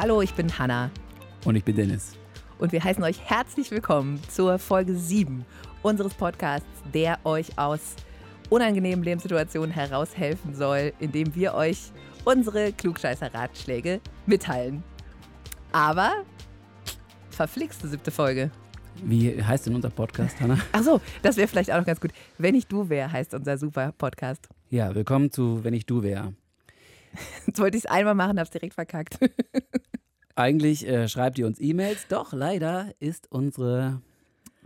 Hallo, ich bin Hanna Und ich bin Dennis. und wir heißen euch herzlich willkommen zur Folge 7 unseres Podcasts, der euch aus unangenehmen Lebenssituationen heraushelfen soll, indem wir euch unsere Klugscheißer-Ratschläge mitteilen. Aber verflixte siebte Folge. Wie heißt denn unser Podcast, Hanna? Ach so, das wäre vielleicht auch noch ganz gut. Wenn ich du wär, heißt unser super Podcast. Ja, willkommen zu Wenn ich du wär. Jetzt wollte ich es einmal machen, hab's direkt verkackt. Eigentlich äh, schreibt ihr uns E-Mails, doch leider ist unsere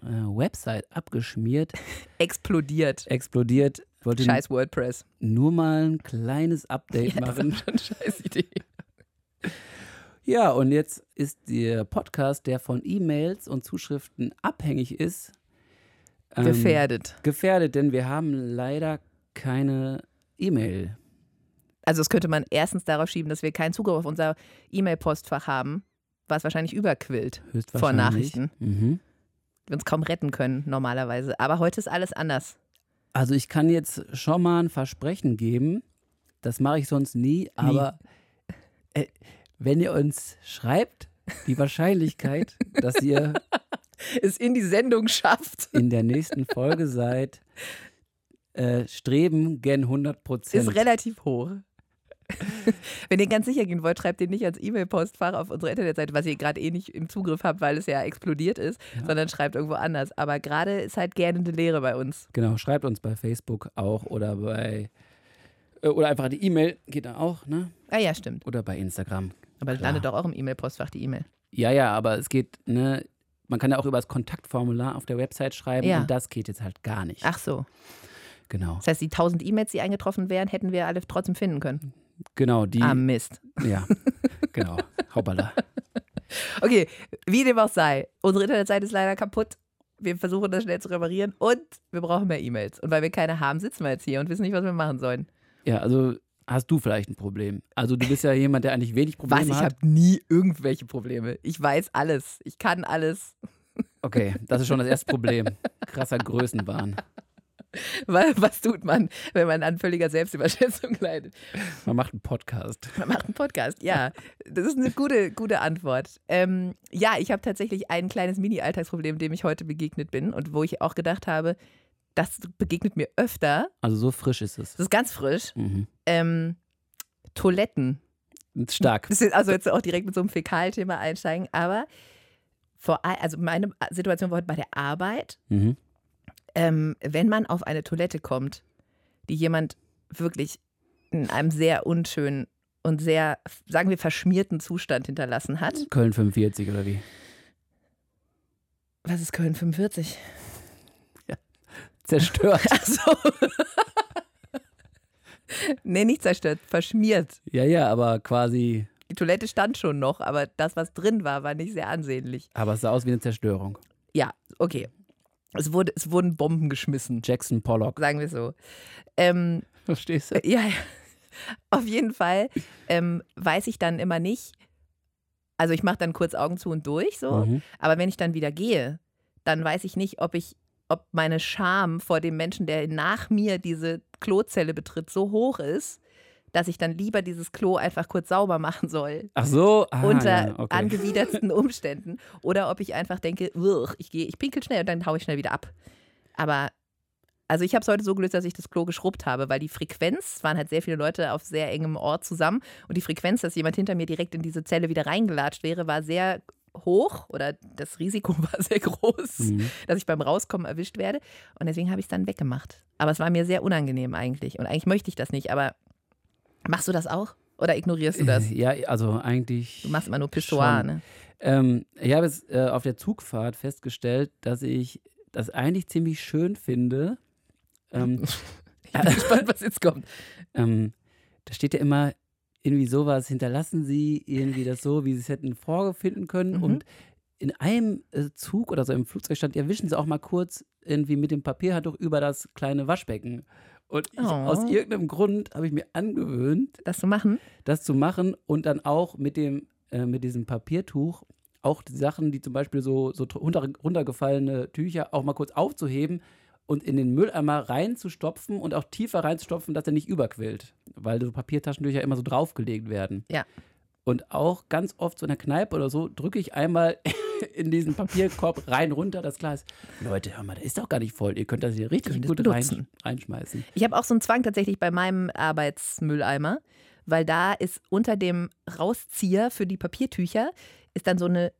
äh, Website abgeschmiert, Explodiert. explodiert. Wollte Scheiß WordPress. nur mal ein kleines Update Ja, das machen. ist schon scheiß Idee. Ja, und jetzt ist der Podcast, der von E-Mails und Zuschriften abhängig ist, ähm, Gefährdet. gefährdet, denn wir haben leider keine E-Mail. Also das könnte man erstens darauf schieben, dass wir keinen Zugriff auf unser E-Mail-Postfach haben, was wahrscheinlich überquillt vor. Nachrichten. Mhm. Wir uns kaum retten können normalerweise. Aber heute ist alles anders. Also ich kann jetzt schon mal ein Versprechen geben. Das mache ich sonst nie, aber äh, wenn ihr uns schreibt, die Wahrscheinlichkeit, dass ihr Es in die Sendung schafft, in der nächsten Folge seid, äh, streben gen 100 Prozent. ist relativ hoch. Wenn ihr ganz sicher gehen wollt, schreibt ihr nicht als E-Mail-Postfach auf unsere Internetseite, was ihr gerade eh nicht im Zugriff habt, weil es ja explodiert ist, sondern schreibt irgendwo anders. Aber gerade ist halt gähnende Leere bei uns. Genau, schreibt uns bei Facebook auch oder bei äh, oder einfach die E-Mail geht da auch, ne? Ah ja, stimmt. Oder bei Instagram. Aber es Klar. landet doch auch im E-Mail-Postfach, die E-Mail. Ja, ja, aber es geht, ne? Man kann ja auch über das Kontaktformular auf der Website schreiben Ja. und das geht jetzt halt gar nicht. Ach so. Genau. Das heißt, die 1000 E-Mails, die eingetroffen wären, hätten wir alle trotzdem finden können. Genau, die. Ah, Mist. Ja, genau. Hoppala. Okay, wie dem auch sei. Unsere Internetseite ist leider kaputt. Wir versuchen das schnell zu reparieren und wir brauchen mehr E-Mails. Und weil wir keine haben, sitzen wir jetzt hier und wissen nicht, was wir machen sollen. Ja, also hast du vielleicht ein Problem. Also du bist ja jemand, der eigentlich wenig Probleme Was? Ich hat. habe nie irgendwelche Probleme. Ich weiß alles. Ich kann alles. Okay, das ist schon das erste Problem. Krasser Größenwahn. Wa- Was tut man, wenn man an völliger Selbstüberschätzung leidet? Man macht einen Podcast. Man macht einen Podcast, ja. Das ist eine gute, gute Antwort. Ähm, ja, ich habe tatsächlich ein kleines Mini-Alltagsproblem, dem ich heute begegnet bin und wo ich auch gedacht habe, das begegnet mir öfter. Also so frisch ist es. Das ist ganz frisch. Mhm. Ähm, Toiletten. Stark. Also jetzt auch direkt mit so einem Fäkalthema einsteigen, aber vor, all- also meine Situation war heute bei der Arbeit, Mhm. Ähm, wenn man auf eine Toilette kommt, die jemand wirklich in einem sehr unschönen und sehr, sagen wir, verschmierten Zustand hinterlassen hat. Köln 45 oder wie? Was ist Köln 45? Zerstört. Ach so. nee, nicht zerstört, verschmiert. Ja, ja, aber quasi. Die Toilette stand schon noch, aber das, was drin war, war nicht sehr ansehnlich. Aber es sah aus wie eine Zerstörung. Ja, okay. Es, wurde, es wurden Bomben geschmissen, Jackson Pollock. sagen wir so. Ähm, Verstehst du? ja, ja. auf jeden Fall ähm, weiß ich dann immer nicht. Also ich mache dann kurz Augen zu und durch, so. Mhm. Aber wenn ich dann wieder gehe, dann weiß ich nicht, ob ich, ob meine Scham vor dem Menschen, der nach mir diese Klozelle betritt, so hoch ist, dass ich dann lieber dieses Klo einfach kurz sauber machen soll. Ach so. Ah, unter ja, okay. angewidertsten Umständen. Oder ob ich einfach denke, "Ugh, ich gehe, ich pinkel schnell und dann haue ich schnell wieder ab. Aber also ich habe es heute so gelöst, dass ich das Klo geschrubbt habe, weil die Frequenz, es waren halt sehr viele Leute auf sehr engem Ort zusammen und die Frequenz, dass jemand hinter mir direkt in diese Zelle wieder reingelatscht wäre, war sehr hoch oder das Risiko war sehr groß, Mhm. dass ich beim Rauskommen erwischt werde. Und deswegen habe ich es dann weggemacht. Aber es war mir sehr unangenehm eigentlich. Und eigentlich möchte ich das nicht, aber machst du das auch? Oder ignorierst du das? Ja, also eigentlich. Du machst immer nur Pissoir, ne? Ähm, ich habe es äh, auf der Zugfahrt festgestellt, dass ich das eigentlich ziemlich schön finde. Ähm, Ich bin gespannt, was jetzt kommt. ähm, da steht ja immer irgendwie sowas, hinterlassen Sie irgendwie das so, wie Sie es hätten vorfinden können. Mhm. Und in einem äh, Zug oder so im Flugzeug stand, ja, wischen Sie auch mal kurz irgendwie mit dem Papierhandtuch über das kleine Waschbecken. Und ich, Oh. aus irgendeinem Grund habe ich mir angewöhnt, Das zu machen? das zu machen und dann auch mit dem äh, mit diesem Papiertuch auch die Sachen, die zum Beispiel so, so runter, runtergefallene Tücher auch mal kurz aufzuheben und in den Mülleimer reinzustopfen und auch tiefer reinzustopfen, dass er nicht überquillt. Weil so Papiertaschentücher immer so draufgelegt werden. Ja. Und auch ganz oft so in der Kneipe oder so drücke ich einmal in diesen Papierkorb rein runter das Glas. Leute, hör mal, der ist doch gar nicht voll. Ihr könnt das hier richtig gut rein, reinschmeißen. Ich habe auch so einen Zwang tatsächlich bei meinem Arbeitsmülleimer, weil da ist unter dem Rauszieher für die Papiertücher ist dann so eine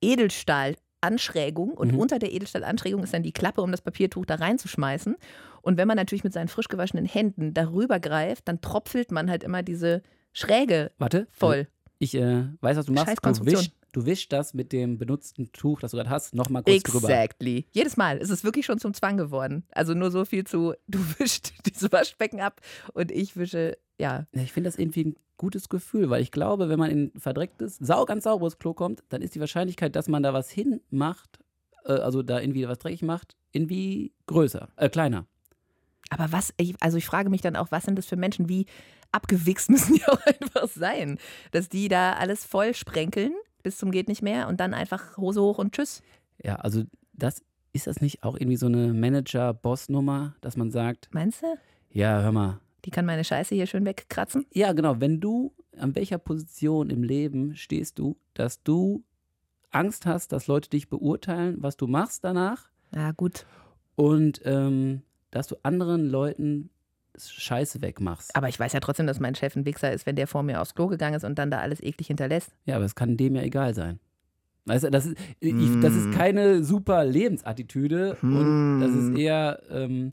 Edelstahlanschrägung und Mhm. unter der Edelstahlanschrägung ist dann die Klappe, um das Papiertuch da reinzuschmeißen. Und wenn man natürlich mit seinen frisch gewaschenen Händen darüber greift, dann tropfelt man halt immer diese Schräge Warte. voll. Ich äh, weiß, was du machst. Du wischst, du wischst das mit dem benutzten Tuch, das du gerade hast, nochmal kurz drüber. Exactly. Jedes Mal. Es ist wirklich schon zum Zwang geworden. Also nur so viel zu, du wischst diese Waschbecken ab und ich wische, ja, Ich finde das irgendwie ein gutes Gefühl, weil ich glaube, wenn man in ein verdrecktes, sau ganz sauberes Klo kommt, dann ist die Wahrscheinlichkeit, dass man da was hinmacht, äh, also da irgendwie was dreckig macht, irgendwie größer, äh, kleiner. Aber was, also ich frage mich dann auch, was sind das für Menschen? Wie abgewichst müssen die auch einfach sein? Dass die da alles voll sprenkeln bis zum geht nicht mehr und dann einfach Hose hoch und tschüss. Ja, also das ist das nicht auch irgendwie so eine Manager-Boss-Nummer, dass man sagt, Meinst du? ja, hör mal, Die kann meine Scheiße hier schön wegkratzen? ja, genau, wenn du, an welcher Position im Leben stehst du, dass du Angst hast, dass Leute dich beurteilen, was du machst danach Ja, gut. und ähm, dass du anderen Leuten Scheiße wegmachst. Aber ich weiß ja trotzdem, dass mein Chef ein Wichser ist, wenn der vor mir aufs Klo gegangen ist und dann da alles eklig hinterlässt. Ja, aber es kann dem ja egal sein. Weißt du, das ist, ich, das ist keine super Lebensattitüde und das ist eher ähm,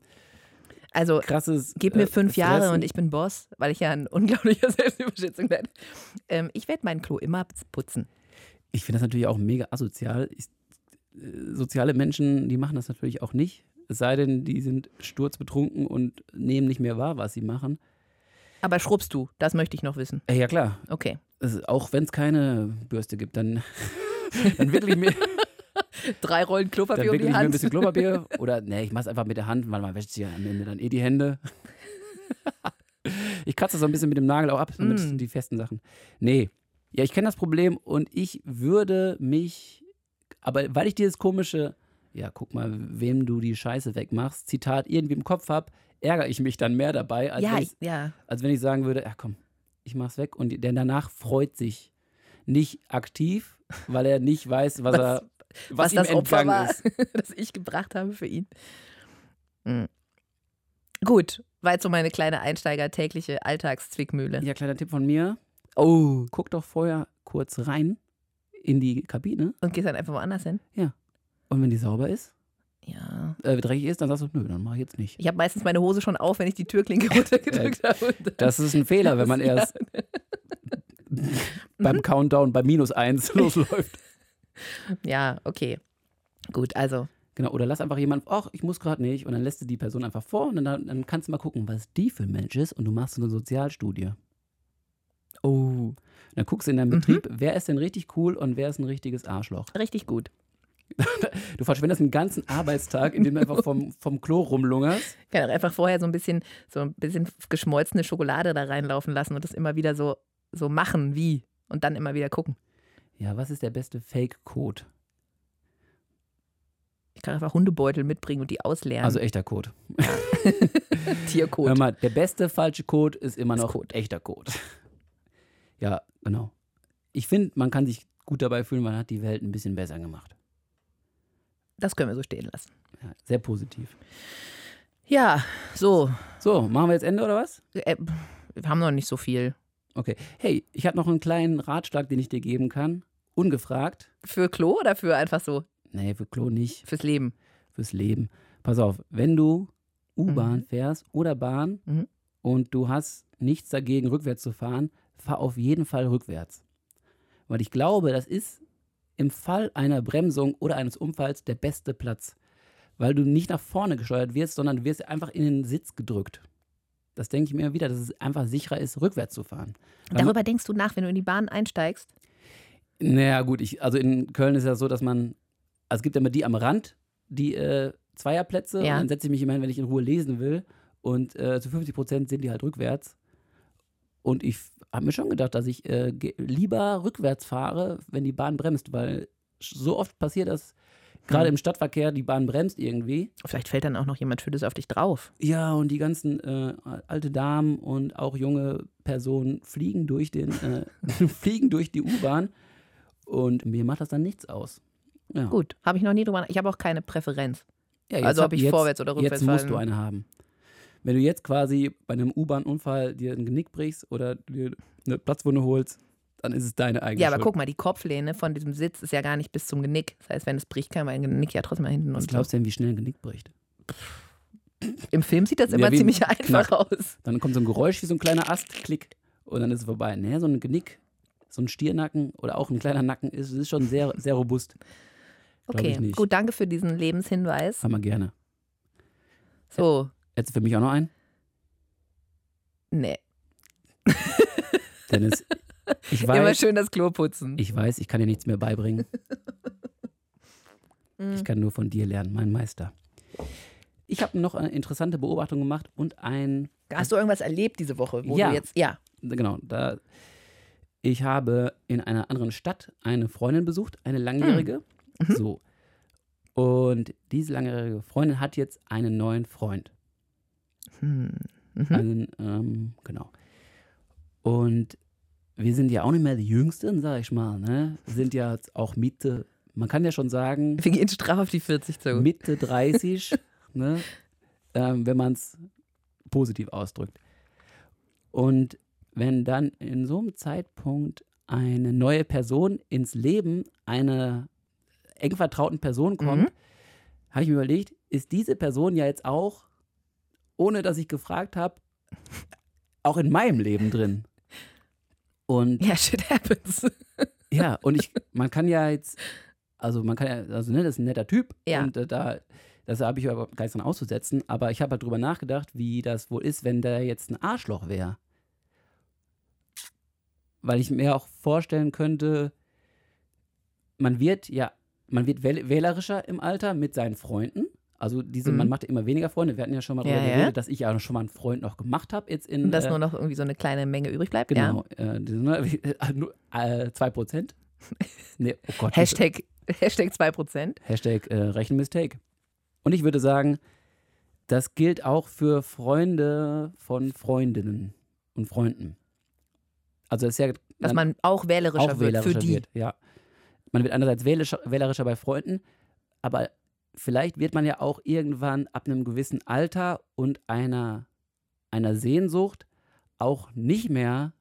Also krasses. Gib mir äh, fünf Jahre Fressen. und ich bin Boss, weil ich ja ein unglaublicher Selbstüberschätzung bin. Ähm, ich werde mein Klo immer putzen. Ich finde das natürlich auch mega asozial. Ich, äh, soziale Menschen, die machen das natürlich auch nicht. Es sei denn, die sind sturzbetrunken und nehmen nicht mehr wahr, was sie machen. Aber schrubbst du? Das möchte ich noch wissen. Äh, ja, klar. Okay. Es, auch wenn es keine Bürste gibt, dann, dann wirklich mir. Drei Rollen Dann Klopapier um wirklich die mir ein Hand. bisschen Klopapier. Oder, nee, ich mach's einfach mit der Hand, weil man wäscht sich ja am Ende dann eh die Hände. ich kratze das so ein bisschen mit dem Nagel auch ab, damit Mm. die festen Sachen. Nee. Ja, ich kenne das Problem und ich würde mich, aber weil ich dieses komische, ja, guck mal, wem du die Scheiße wegmachst, Zitat irgendwie im Kopf habe, ärgere ich mich dann mehr dabei, als, ja, wenn, ich, ja. als wenn ich sagen würde, ja komm, ich mach's weg. Und der danach freut sich. Nicht aktiv, weil er nicht weiß, was, Was- er, was, Was, ihm das Opfer war, ist. das ich gebracht habe für ihn. Hm. Gut, war jetzt so meine kleine Einsteiger-tägliche Alltagszwickmühle. Ja, kleiner Tipp von mir. Oh. Guck doch vorher kurz rein in die Kabine Und gehst dann einfach woanders hin? Und wenn die sauber ist, Ja. äh, dreckig ist, dann sagst du, nö, dann mach ich jetzt nicht. Ich habe meistens meine Hose schon auf, wenn ich die Türklinke runtergedrückt habe. und Das ist ein Fehler, wenn man Ja. erst beim Countdown bei minus eins losläuft. Ja, okay. Gut, also. Genau, oder lass einfach jemanden, ach, ich muss gerade nicht, und dann lässt du die Person einfach vor und dann, dann kannst du mal gucken, was die für ein Mensch ist und du machst so eine Sozialstudie. Oh. Dann guckst du in deinem Mhm. Betrieb, wer ist denn richtig cool und wer ist ein richtiges Arschloch. Richtig gut. Du verschwendest einen ganzen Arbeitstag, indem du einfach vom, vom Klo rumlungerst. Ich kann auch einfach vorher so ein bisschen, so ein bisschen geschmolzene Schokolade da reinlaufen lassen und das immer wieder so, so machen, wie. Und dann immer wieder gucken. Ja, was ist der beste Fake-Code? Ich kann einfach Hundebeutel mitbringen und die ausleeren. Also echter Code. Tiercode. Hör mal, der beste falsche Code ist immer noch Code. echter Code. Ja, genau. Ich finde, man kann sich gut dabei fühlen, man hat die Welt ein bisschen besser gemacht. Das können wir so stehen lassen. Ja, sehr positiv. Ja, so. So, machen wir jetzt Ende oder was? Äh, wir haben noch nicht so viel. Okay. Hey, ich habe noch einen kleinen Ratschlag, den ich dir geben kann. Ungefragt. Für Klo oder für einfach so? Nee, für Klo nicht, Fürs Leben. fürs Leben. Pass auf, wenn du U-Bahn Mhm. fährst oder Bahn Mhm. und du hast nichts dagegen, rückwärts zu fahren, fahr auf jeden Fall rückwärts. Weil ich glaube, das ist im Fall einer Bremsung oder eines Unfalls der beste Platz. Weil du nicht nach vorne gesteuert wirst, sondern du wirst einfach in den Sitz gedrückt. Das denke ich mir immer wieder, dass es einfach sicherer ist, rückwärts zu fahren. Weil man- Darüber denkst du nach, wenn du in die Bahn einsteigst? Naja, gut, ich, also in Köln ist ja so, dass man, also es gibt ja immer die am Rand, die äh, Zweierplätze, Ja. und dann setze ich mich immer hin, wenn ich in Ruhe lesen will. Und äh, zu 50 Prozent sind die halt rückwärts. Und ich habe mir schon gedacht, dass ich äh, lieber rückwärts fahre, wenn die Bahn bremst, weil so oft passiert das Gerade Mhm. im Stadtverkehr, die Bahn bremst irgendwie. Vielleicht fällt dann auch noch jemand Schönes auf dich drauf. Ja, und die ganzen äh, alte Damen und auch junge Personen fliegen durch den, äh, fliegen durch die U-Bahn und mir macht das dann nichts aus. Ja. Gut, habe ich noch nie drüber Ich habe auch keine Präferenz. Ja, Also ob ich vorwärts oder rückwärts Jetzt musst du fallen- eine haben. Wenn du jetzt quasi bei einem U-Bahn-Unfall dir ein Genick brichst oder dir eine Platzwunde holst, dann ist es deine eigene Ja, aber Schuld. guck mal, die Kopflehne von diesem Sitz ist ja gar nicht bis zum Genick. Das heißt, wenn es bricht, kann mein Genick ja trotzdem mal hinten Was und glaubst du denn, wie schnell ein Genick bricht? Im Film sieht das Ja, immer wie ziemlich einfach aus. Dann kommt so ein Geräusch wie so ein kleiner Ast, klick, und dann ist es vorbei. Nee, so ein Genick, so ein Stiernacken oder auch ein kleiner Nacken ist, ist schon sehr, sehr robust. Glaub Okay, nicht. gut, danke für diesen Lebenshinweis. Haben wir gerne. So, Jetzt für mich auch noch ein. nee. Dennis, ich Immer weiß, schön das Klo putzen. ich weiß, ich kann dir nichts mehr beibringen. Ich kann nur von dir lernen, mein Meister. Ich habe noch eine interessante Beobachtung gemacht und ein, Hast du irgendwas erlebt diese Woche, wo Ja. du jetzt, ja. genau, da, ich habe in einer anderen Stadt eine Freundin besucht, eine langjährige. Mhm. So. Und diese langjährige Freundin hat jetzt einen neuen Freund. Hm. Mhm. Einen, ähm, genau. Und wir sind ja auch nicht mehr die Jüngsten, sag ich mal, ne? Sind ja auch Mitte, man kann ja schon sagen, Wir gehen straff auf die 40 zu. Mitte 30, ne? ähm, wenn man es positiv ausdrückt. Und wenn dann in so einem Zeitpunkt eine neue Person ins Leben einer eng vertrauten Person kommt, Mhm. habe ich mir überlegt, ist diese Person ja jetzt auch, ohne dass ich gefragt habe, auch in meinem Leben drin. Und Ja, shit happens. ja, und ich, man kann ja jetzt, also man kann ja, also ne, das ist ein netter Typ Ja. und äh, da, das habe ich aber gar nichts dran auszusetzen, aber ich habe halt drüber nachgedacht, wie das wohl ist, wenn der jetzt ein Arschloch wäre. Weil ich mir auch vorstellen könnte, man wird ja, man wird wähl wählerischer im Alter mit seinen Freunden. Also diese, Mhm. man macht immer weniger Freunde. Wir hatten ja schon mal Ja, darüber ja. geredet, dass ich ja schon mal einen Freund noch gemacht habe jetzt in Und dass äh, nur noch irgendwie so eine kleine Menge übrig bleibt. Genau, äh, diese, ne, äh, nur, äh, 2%. Nee, oh Gott. Ja. Hashtag, Hashtag 2%. Hashtag äh, Rechenmistake. Und ich würde sagen, das gilt auch für Freunde von Freundinnen und Freunden. Also es ist ja Dass dann man auch wählerischer auch wird wählerischer für die. wird. Ja. Man wird einerseits wählerischer, wählerischer bei Freunden, aber vielleicht wird man ja auch irgendwann ab einem gewissen Alter und einer, einer Sehnsucht auch nicht mehr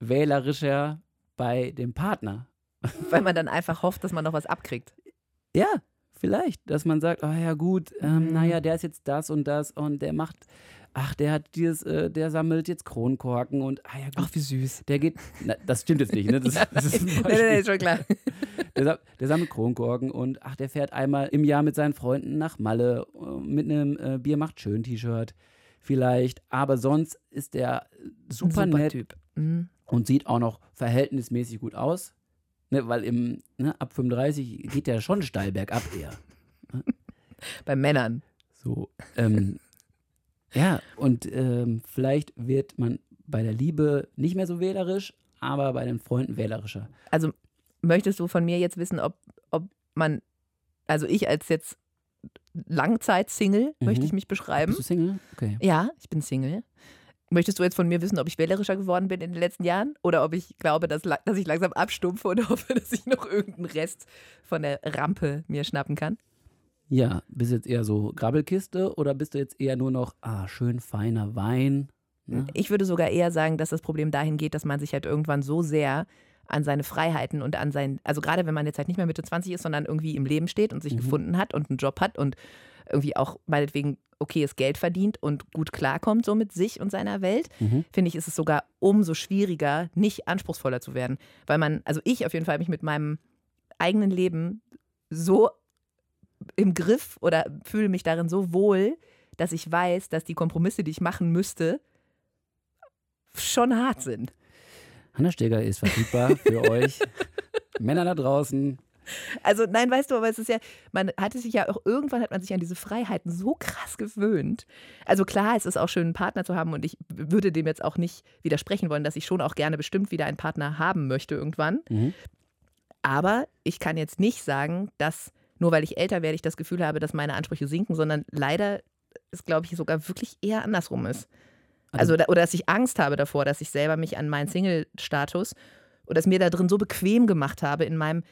wählerischer bei dem Partner. Weil man dann einfach hofft, dass man noch was abkriegt. Ja, vielleicht, dass man sagt, oh ja gut, ähm, Mhm. naja, der ist jetzt das und das und der macht, ach, der hat dieses, äh, der sammelt jetzt Kronkorken und, ah ja gut, wie süß. der geht, na, das stimmt jetzt nicht, ne? Das, das ist ein Nein, nein, nein, schon klar. Der, der sammelt Kronkorken und ach, der fährt einmal im Jahr mit seinen Freunden nach Malle äh, mit einem äh, Bier macht schön T-Shirt vielleicht, aber sonst ist der super, nett Typ. Mhm. und sieht auch noch verhältnismäßig gut aus, ne, weil im ne, ab 35 geht der schon steil bergab eher. Bei Männern. So, ähm, ja, und ähm, vielleicht wird man bei der Liebe nicht mehr so wählerisch, aber bei den Freunden wählerischer. Also möchtest du von mir jetzt wissen, ob, ob man, also ich als jetzt Langzeit-Single, Mhm. möchte ich mich beschreiben. Bist du Single? Okay. Ja, ich bin Single. Möchtest du jetzt von mir wissen, ob ich wählerischer geworden bin in den letzten Jahren? Oder ob ich glaube, dass, dass ich langsam abstumpfe und hoffe, dass ich noch irgendeinen Rest von der Rampe mir schnappen kann? Ja, bist du jetzt eher so Grabbelkiste oder bist du jetzt eher nur noch, ah, schön feiner Wein? Ne? Ich würde sogar eher sagen, dass das Problem dahin geht, dass man sich halt irgendwann so sehr an seine Freiheiten und an sein, also gerade wenn man jetzt halt nicht mehr Mitte 20 ist, sondern irgendwie im Leben steht und sich Mhm. gefunden hat und einen Job hat und irgendwie auch meinetwegen okayes Geld verdient und gut klarkommt so mit sich und seiner Welt, Mhm. finde ich, ist es sogar umso schwieriger, nicht anspruchsvoller zu werden. Weil man, also ich auf jeden Fall mich mit meinem eigenen Leben so im Griff oder fühle mich darin so wohl, dass ich weiß, dass die Kompromisse, die ich machen müsste, schon hart sind. Hanna Steger ist verfügbar für euch. Männer da draußen. Also nein, weißt du, aber es ist ja, man hatte sich ja auch, irgendwann hat man sich an diese Freiheiten so krass gewöhnt. Also klar, es ist auch schön, einen Partner zu haben und ich würde dem jetzt auch nicht widersprechen wollen, dass ich schon auch gerne bestimmt wieder einen Partner haben möchte irgendwann. Mhm. Aber ich kann jetzt nicht sagen, dass nur weil ich älter werde, ich das Gefühl habe, dass meine Ansprüche sinken, sondern leider ist, glaube ich, sogar wirklich eher andersrum ist. Also, Also- oder dass ich Angst habe davor, dass ich selber mich an meinen Single-Status oder es mir da drin so bequem gemacht habe in meinem,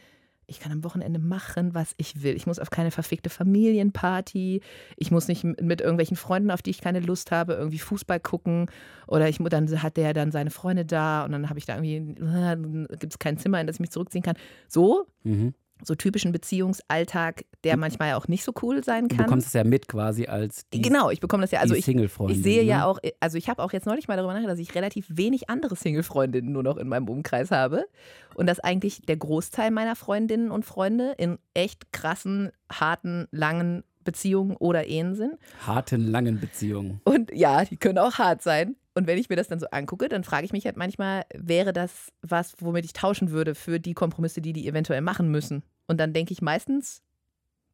ich kann am Wochenende machen, was ich will. Ich muss auf keine verfickte Familienparty. Ich muss nicht mit irgendwelchen Freunden, auf die ich keine Lust habe, irgendwie Fußball gucken. Oder ich, dann hat der dann seine Freunde da und dann habe ich da irgendwie, gibt es kein Zimmer, in das ich mich zurückziehen kann. So, Mhm. So typischen Beziehungsalltag, der manchmal ja auch nicht so cool sein Du kann. bekommst es ja mit quasi als die, genau, ich bekomme das ja. Also ich, ich sehe ja ne? auch, also ich habe auch jetzt neulich mal darüber nachgedacht, dass ich relativ wenig andere Single-Freundinnen nur noch in meinem Umkreis habe. Und dass eigentlich der Großteil meiner Freundinnen und Freunde in echt krassen, harten, langen Beziehungen oder Ehen sind. Harten, langen Beziehungen. Und ja, die können auch hart sein. Und wenn ich mir das dann so angucke, dann frage ich mich halt manchmal, wäre das was, womit ich tauschen würde für die Kompromisse, die die eventuell machen müssen? Und dann denke ich meistens,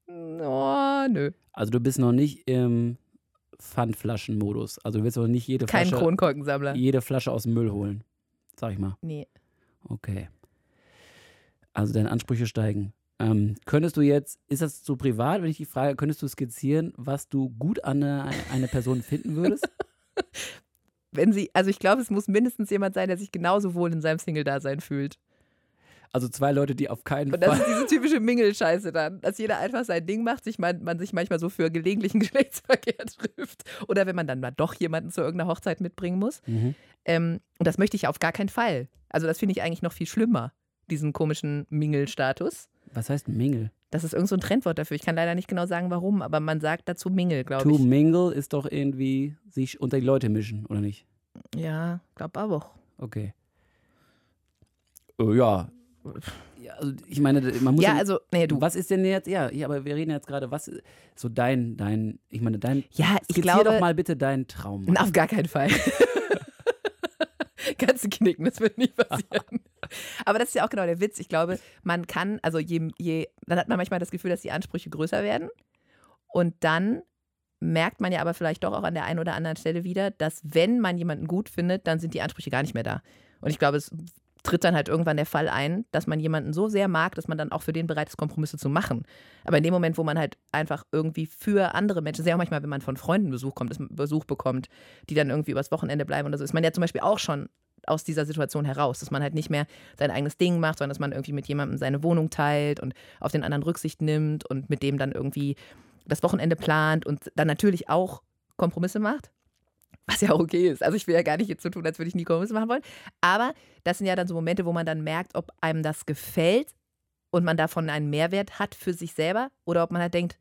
oh, nö, Also du bist noch nicht im Pfandflaschen-Modus. Also du willst noch nicht jede kein Flasche, Kronkorkensammler. jede Flasche aus dem Müll holen. Sag ich mal. Nee. Okay. Also deine Ansprüche steigen. Ähm, könntest du jetzt, ist das zu privat, wenn ich die frage, könntest du skizzieren, was du gut an eine, eine Person finden würdest? Wenn sie, also ich glaube, es muss mindestens jemand sein, der sich genauso wohl in seinem Single-Dasein fühlt. Also zwei Leute, die auf keinen Und das Fall. ist diese typische Mingelscheiße dann, dass jeder einfach sein Ding macht, sich man, man sich manchmal so für gelegentlichen Geschlechtsverkehr trifft. Oder wenn man dann mal doch jemanden zu irgendeiner Hochzeit mitbringen muss. Mhm. Ähm, und das möchte ich auf gar keinen Fall. Also das finde ich eigentlich noch viel schlimmer, diesen komischen Mingelstatus. Was heißt Mingle? Das ist irgend so ein Trendwort dafür. Ich kann leider nicht genau sagen, warum, aber man sagt dazu Mingel, glaube To ich. mingle ist doch irgendwie sich unter die Leute mischen, oder nicht? Ja, glaube auch. Okay. Oh, ja. ja. Also ich meine, man muss. Ja, also, nee, du. Was ist denn jetzt, ja, ja, aber wir reden jetzt gerade, was ist so dein, dein, ich meine, dein, Ja, ich glaube. doch mal bitte deinen Traum. Auf gar keinen Fall. Kannst du knicken, das wird nicht passieren. Aber das ist ja auch genau der Witz. Ich glaube, man kann, also je, je, dann hat man manchmal das Gefühl, dass die Ansprüche größer werden. Und dann merkt man ja aber vielleicht doch auch an der einen oder anderen Stelle wieder, dass wenn man jemanden gut findet, dann sind die Ansprüche gar nicht mehr da. Und ich glaube, es tritt dann halt irgendwann der Fall ein, dass man jemanden so sehr mag, dass man dann auch für den bereit ist, Kompromisse zu machen. Aber in dem Moment, wo man halt einfach irgendwie für andere Menschen, auch manchmal, wenn man von Freunden Besuch kommt, Besuch bekommt, die dann irgendwie übers Wochenende bleiben oder so, ist man ja zum Beispiel auch schon aus dieser Situation heraus, dass man halt nicht mehr sein eigenes Ding macht, sondern dass man irgendwie mit jemandem seine Wohnung teilt und auf den anderen Rücksicht nimmt und mit dem dann irgendwie das Wochenende plant und dann natürlich auch Kompromisse macht. Was ja okay ist. Also ich will ja gar nicht jetzt so tun, als würde ich nie Kompromisse machen wollen. Aber das sind ja dann so Momente, wo man dann merkt, ob einem das gefällt und man davon einen Mehrwert hat für sich selber oder ob man halt denkt,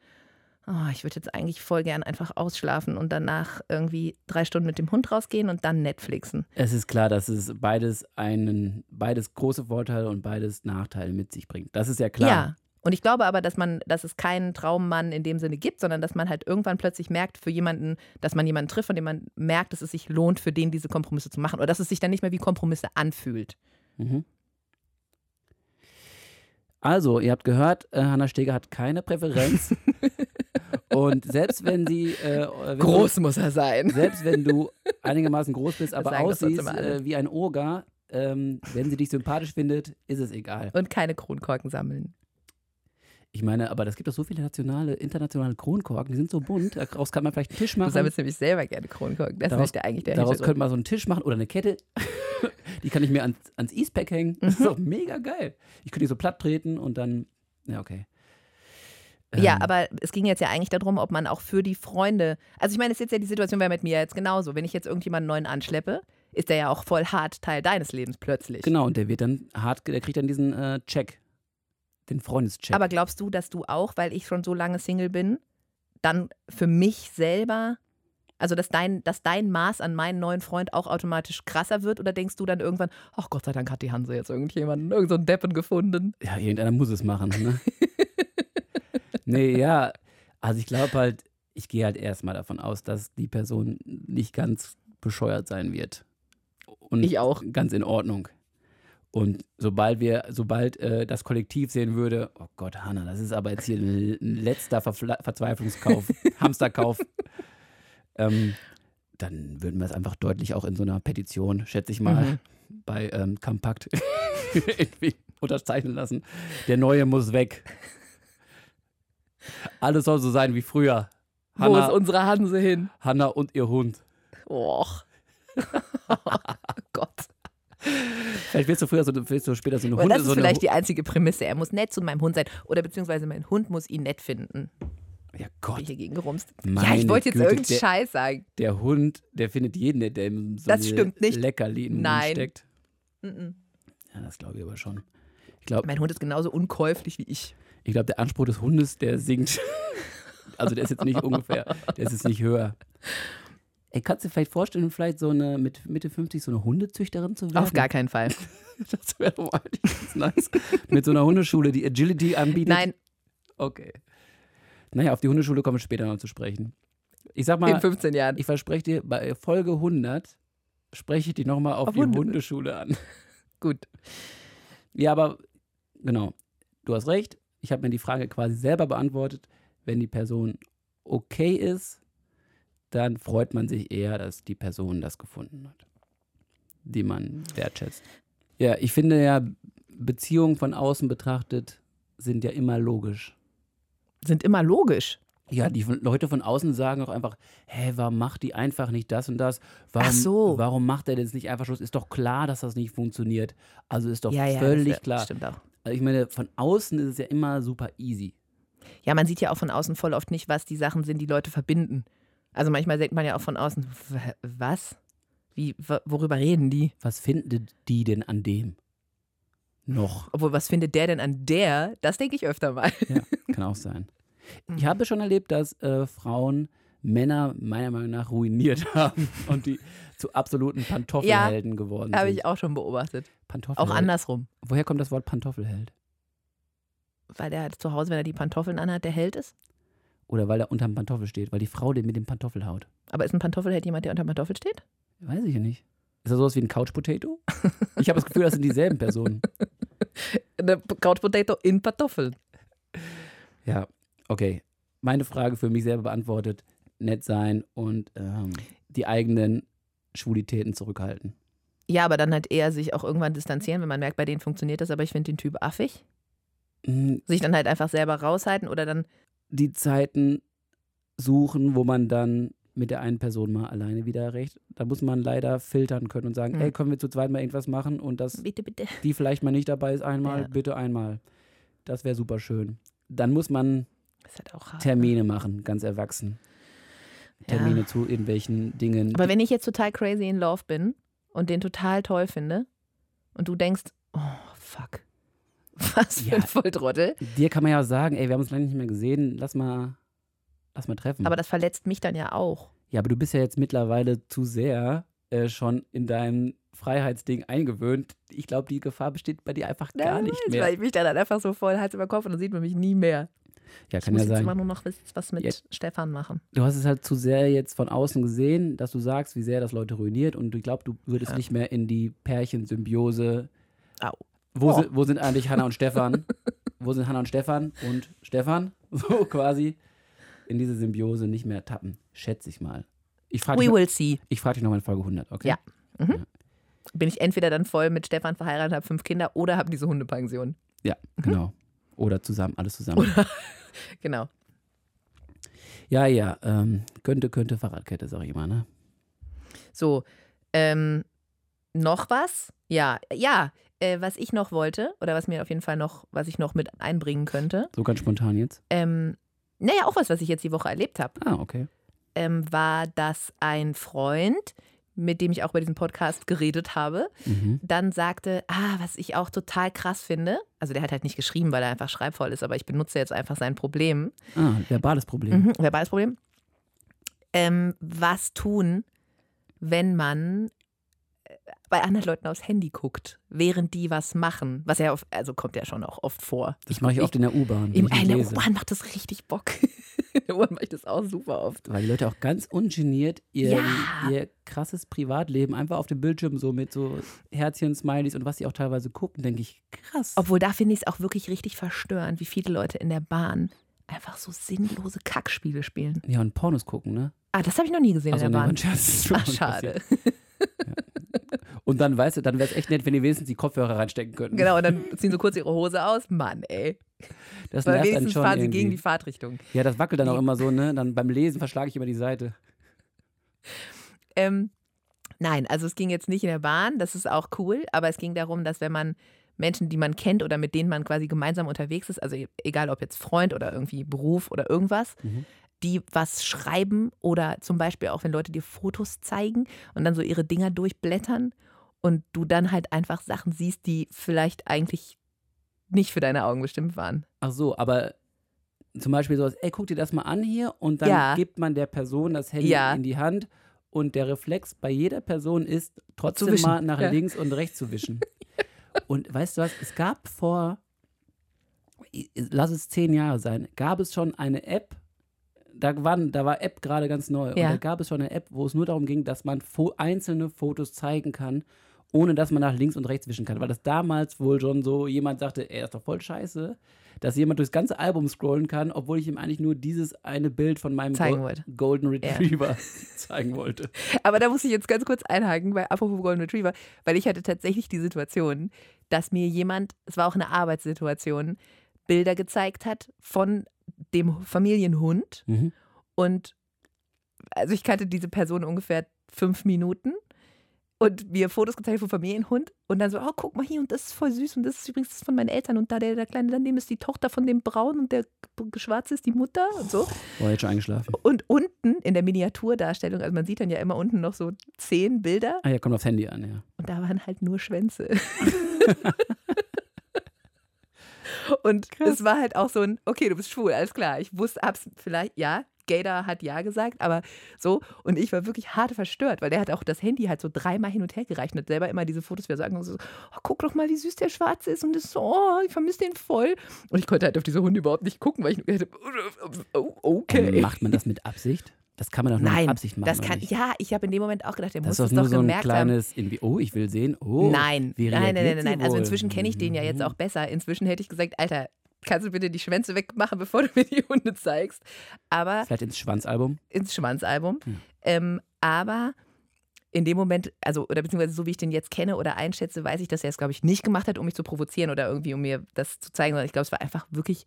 oh, ich würde jetzt eigentlich voll gern einfach ausschlafen und danach irgendwie drei Stunden mit dem Hund rausgehen und dann Netflixen. Es ist klar, dass es beides einen, beides große Vorteile und beides Nachteile mit sich bringt. Das ist ja klar. Ja. Und ich glaube aber, dass man, dass es keinen Traummann in dem Sinne gibt, sondern dass man halt irgendwann plötzlich merkt, für jemanden, dass man jemanden trifft, von dem man merkt, dass es sich lohnt, für den diese Kompromisse zu machen. Oder dass es sich dann nicht mehr wie Kompromisse anfühlt. Mhm. Also, ihr habt gehört, äh, Hanna Steger hat keine Präferenz. und selbst wenn sie. Äh, wenn Groß muss er sein. Du, selbst wenn du einigermaßen groß bist, aber aussiehst äh, wie ein Oger, ähm, wenn sie dich sympathisch findet, ist es egal. Und keine Kronkorken sammeln. Ich meine, aber das gibt doch so viele nationale, internationale Kronkorken, die sind so bunt. Daraus kann man vielleicht einen Tisch Du machen. sammelst nämlich selber gerne Kronkorken. Das Daraus- ist der eigentlich der Daraus könnte man so einen Tisch machen oder eine Kette. die kann ich mir ans, ans Eastpack hängen. Das Mhm. ist doch mega geil. Ich könnte die so platt treten und dann. Ja, okay. Ja, Ähm, aber es ging jetzt ja eigentlich darum, ob man auch für die Freunde. Also ich meine, es ist jetzt ja die Situation wäre mit mir jetzt genauso. Wenn ich jetzt irgendjemanden neuen anschleppe, ist der ja auch voll hart Teil deines Lebens plötzlich. Genau, und der wird dann hart, der kriegt dann diesen äh, Check. Den Freundescheck. Aber glaubst du, dass du auch, weil ich schon so lange Single bin, dann für mich selber, also dass dein, dass dein Maß an meinen neuen Freund auch automatisch krasser wird? Oder denkst du dann irgendwann, ach Gott sei Dank hat die Hanse jetzt irgendjemanden, irgendeinen so Deppen gefunden? ja, irgendeiner muss es machen, ne? nee, ja. Also ich glaube halt, ich gehe halt erstmal davon aus, dass die Person nicht ganz bescheuert sein wird. Und Ich auch. Ganz in Ordnung. Und sobald wir, sobald äh, das Kollektiv sehen würde, oh Gott, Hanna, das ist aber jetzt hier ein letzter Verfla Verzweiflungskauf, Hamsterkauf, ähm, dann würden wir es einfach deutlich auch in so einer Petition, schätze ich mal, Mhm. bei ähm, Kompakt irgendwie unterzeichnen lassen. Der Neue muss weg. Alles soll so sein wie früher. Wo ist Hanna, unsere Hanse hin? Hanna und ihr Hund. Och. oh Gott. Vielleicht willst du früher so, willst du später so eine Hunde, das ist so vielleicht die einzige Prämisse. Er muss nett zu meinem Hund sein. Oder beziehungsweise mein Hund muss ihn nett finden. Ja Gott, ich hier gegen gerumst. Ja, ich wollte jetzt Güte, irgendeinen der- Scheiß sagen. der Hund, der findet jeden, der der ihm so Das stimmt nicht. Leckerli in den Mund Nein. steckt. Mhm. Ja, das glaube ich aber schon. Ich glaube, Mein Hund ist genauso unkäuflich wie ich. ich glaub, der Anspruch des Hundes, der sinkt. also der ist jetzt nicht ungefähr, der ist jetzt nicht höher. Ey, kannst du dir vielleicht vorstellen, vielleicht so eine mit Mitte 50 so eine Hundezüchterin zu werden? Auf gar keinen Fall. Das wäre doch eigentlich ganz nice. Mit so einer Hundeschule, die Agility anbietet. Nein, Okay. Naja, auf die Hundeschule kommen wir später noch zu sprechen. Ich sag in mal, 15 Jahren. ich verspreche dir, bei Folge 100 spreche ich die nochmal auf, Auf die Hunde- Hundeschule an. Gut. Ja, aber genau, du hast recht. Ich habe mir die Frage quasi selber beantwortet. Wenn die Person okay ist, dann freut man sich eher, dass die Person das gefunden hat, die man wertschätzt. Ja, ich finde ja, Beziehungen von außen betrachtet sind ja immer logisch. Sind immer logisch. Ja, die Leute von außen sagen auch einfach, hä, warum macht die einfach nicht das und das? Warum, Ach so. warum macht er denn jetzt nicht einfach Schluss? Ist doch klar, dass das nicht funktioniert. Also ist doch ja, ja. völlig das, klar. Stimmt auch. Also ich meine, von außen ist es ja immer super easy. Ja, man sieht ja auch von außen voll oft nicht, was die Sachen sind, die Leute verbinden. Also manchmal denkt man ja auch von außen, was? Wie, worüber reden die? Was findet die denn an dem? Noch. Obwohl, was findet der denn an der? Das denke ich öfter mal. Ja, kann auch sein. Mhm. Ich habe schon erlebt, dass äh, Frauen Männer meiner Meinung nach ruiniert haben und die zu absoluten Pantoffelhelden geworden Habe sind. ich auch schon beobachtet. Pantoffelheld. Auch andersrum. Woher kommt das Wort Pantoffelheld? Weil der halt zu Hause, wenn er die Pantoffeln anhat, der Held ist. Oder weil er unterm Pantoffel steht, weil die Frau den mit dem Pantoffel haut. Aber ist ein Pantoffelheld jemand, der unter dem Pantoffel steht? Weiß ich ja nicht. Ist das sowas wie ein Couch Potato? Ich habe das Gefühl, das sind dieselben Personen. Eine Couch Potato in Pantoffeln. Ja, okay. Meine Frage für mich selber beantwortet: nett sein und ähm, die eigenen Schwulitäten zurückhalten. Ja, aber dann halt eher sich auch irgendwann distanzieren, wenn man merkt, bei denen funktioniert das, aber ich finde den Typ affig. Mm, Sich dann halt einfach selber raushalten oder dann, Die Zeiten suchen, wo man dann mit der einen Person mal alleine wieder recht. Da muss man leider filtern können und sagen: Mhm. Ey, können wir zu zweit mal irgendwas machen und das bitte, bitte. die vielleicht mal nicht dabei ist, einmal, Ja. bitte einmal. Das wäre super schön. Dann muss man halt ne? Termine machen, ganz erwachsen. Termine Ja. zu irgendwelchen Dingen. Aber wenn ich jetzt total crazy in love bin und den total toll finde und du denkst, oh, fuck. Was für Ja. ein Volltrottel. Dir kann man ja sagen, ey, wir haben uns lange nicht mehr gesehen, lass mal, lass mal treffen. Aber das verletzt mich dann ja auch. ja, aber du bist ja jetzt mittlerweile zu sehr äh, schon in deinem Freiheitsding eingewöhnt. Ich glaube, die Gefahr besteht bei dir einfach gar nicht Weil mehr. ich mich dann einfach so voll Hals über Kopf und dann sieht man mich nie mehr. Ja, Ich kann muss ja jetzt immer sein. nur noch was, was mit Jetzt- Stefan machen. Du hast es halt zu sehr jetzt von außen gesehen, dass du sagst, wie sehr das Leute ruiniert und ich glaube, du würdest Ja. nicht mehr in die Pärchensymbiose. Wo, Oh. sind, wo sind eigentlich Hanna und Stefan? wo sind Hanna und Stefan und Stefan? So quasi in diese Symbiose nicht mehr tappen. Schätze ich mal. Ich frage We dich, will see. ich frag dich noch mal in Folge 100, okay? Ja. Bin ich entweder dann voll mit Stefan verheiratet, habe fünf Kinder oder habe diese Hundepension. Ja, genau. Oder zusammen, alles zusammen. Genau. Ja, ja, ähm, könnte, könnte Fahrradkette, sag ich immer, ne? So, ähm, noch was? Ja, ja. Äh, was ich noch wollte, oder was mir auf jeden Fall noch, was ich noch mit einbringen könnte, So ganz spontan jetzt. ähm, naja, auch was, was ich jetzt die Woche erlebt habe, Ah, okay. ähm, war, dass ein Freund, mit dem ich auch bei diesem Podcast geredet habe, Mhm. dann sagte, ah, was ich auch total krass finde, also der hat halt nicht geschrieben, weil er einfach schreibvoll ist, aber ich benutze jetzt einfach sein Problem, Ah, verbales Problem. Mhm, verbales Problem. Ähm, was tun, wenn man bei anderen Leuten aufs Handy guckt, während die was machen? Was ja, auf, also kommt ja schon auch oft vor. Das mache ich oft in der U-Bahn. nicht in der. U-Bahn macht das richtig Bock. in der U-Bahn mache ich das auch super oft. Weil die Leute auch ganz ungeniert ihr, Ja. ihr krasses Privatleben einfach auf dem Bildschirm so mit so Herzchen, Smileys und was sie auch teilweise gucken, denke ich, krass. Obwohl, da finde ich es auch wirklich richtig verstörend, wie viele Leute in der Bahn einfach so sinnlose Kackspiele spielen. ja, und Pornos gucken, ne? Ah, das habe ich noch nie gesehen Also, in der Bahn. Ach, mal schade. Und dann, weißt du, dann wäre es echt nett, wenn die wenigstens die Kopfhörer reinstecken könnten. Genau, und dann ziehen sie kurz ihre Hose aus. Mann, ey. Das Weil nervt wenigstens fahren sie irgendwie. gegen die Fahrtrichtung. Ja, das wackelt dann auch immer so, ne? Dann beim Lesen verschlage ich immer die Seite. Ähm, nein, also es ging jetzt nicht in der Bahn, das ist auch cool, aber es ging darum, dass wenn man Menschen, die man kennt oder mit denen man quasi gemeinsam unterwegs ist, also egal ob jetzt Freund oder irgendwie Beruf oder irgendwas, Mhm. die was schreiben oder zum Beispiel auch, wenn Leute dir Fotos zeigen und dann so ihre Dinger durchblättern und du dann halt einfach Sachen siehst, die vielleicht eigentlich nicht für deine Augen bestimmt waren. Ach so, aber zum Beispiel sowas, ey, guck dir das mal an hier und dann Ja. gibt man der Person das Handy Ja. in die Hand und der Reflex bei jeder Person ist, trotzdem mal nach ja. links und rechts zu wischen. und weißt du was, es gab vor, lass es zehn Jahre sein, gab es schon eine App, da, waren, da war App gerade ganz neu und da gab es schon eine App, wo es nur darum ging, dass man fo einzelne Fotos zeigen kann, ohne dass man nach links und rechts wischen kann. Weil das damals wohl schon so jemand sagte, das ist doch voll scheiße, dass jemand durchs ganze Album scrollen kann, obwohl ich ihm eigentlich nur dieses eine Bild von meinem Go. Golden Ja. Retriever zeigen wollte. Aber da muss ich jetzt ganz kurz einhaken bei Apropos Golden Retriever, weil ich hatte tatsächlich die Situation, dass mir jemand, es war auch eine Arbeitssituation, Bilder gezeigt hat von dem Familienhund Mhm. und also ich kannte diese Person ungefähr fünf Minuten und mir Fotos gezeigt vom Familienhund und dann so, oh, guck mal hier und das ist voll süß und das ist übrigens von meinen Eltern und da der, der Kleine daneben ist die Tochter von dem Braun und der Schwarze ist die Mutter und so. Boah, jetzt schon eingeschlafen. Und unten in der Miniaturdarstellung, also man sieht dann ja immer unten noch so zehn Bilder Ah ja, kommt aufs Handy an, ja. und da waren halt nur Schwänze. und es war halt auch so ein, okay, du bist schwul, alles klar. Ich wusste, hab's vielleicht, ja, Gator hat ja gesagt, aber so. Und ich war wirklich hart verstört, weil der hat auch das Handy halt so dreimal hin und her gereicht und hat selber immer diese Fotos, wie er sagen so, oh, guck doch mal, wie süß der Schwarze ist und das so, oh, ich vermisse den voll. Und ich konnte halt auf diese Hunde überhaupt nicht gucken, weil ich nur gedacht habe, oh, okay. Macht man das mit Absicht? Das kann man doch nur Nein, mit Absicht machen. das kann, nicht? ja, ich habe in dem Moment auch gedacht, der Das muss es doch so ein gemerkt haben. kleines, oh, ich will sehen, oh. nein, nein, nein, nein, nein. Also inzwischen kenne ich den ja jetzt Mhm. auch besser. Inzwischen hätte ich gesagt, Alter, kannst du bitte die Schwänze wegmachen, bevor du mir die Hunde zeigst. Aber Vielleicht ins Schwanzalbum. ins Schwanzalbum. Hm. Ähm, aber in dem Moment, also, oder beziehungsweise so wie ich den jetzt kenne oder einschätze, weiß ich, dass er es, glaube ich, nicht gemacht hat, um mich zu provozieren oder irgendwie, um mir das zu zeigen, sondern ich glaube, es war einfach wirklich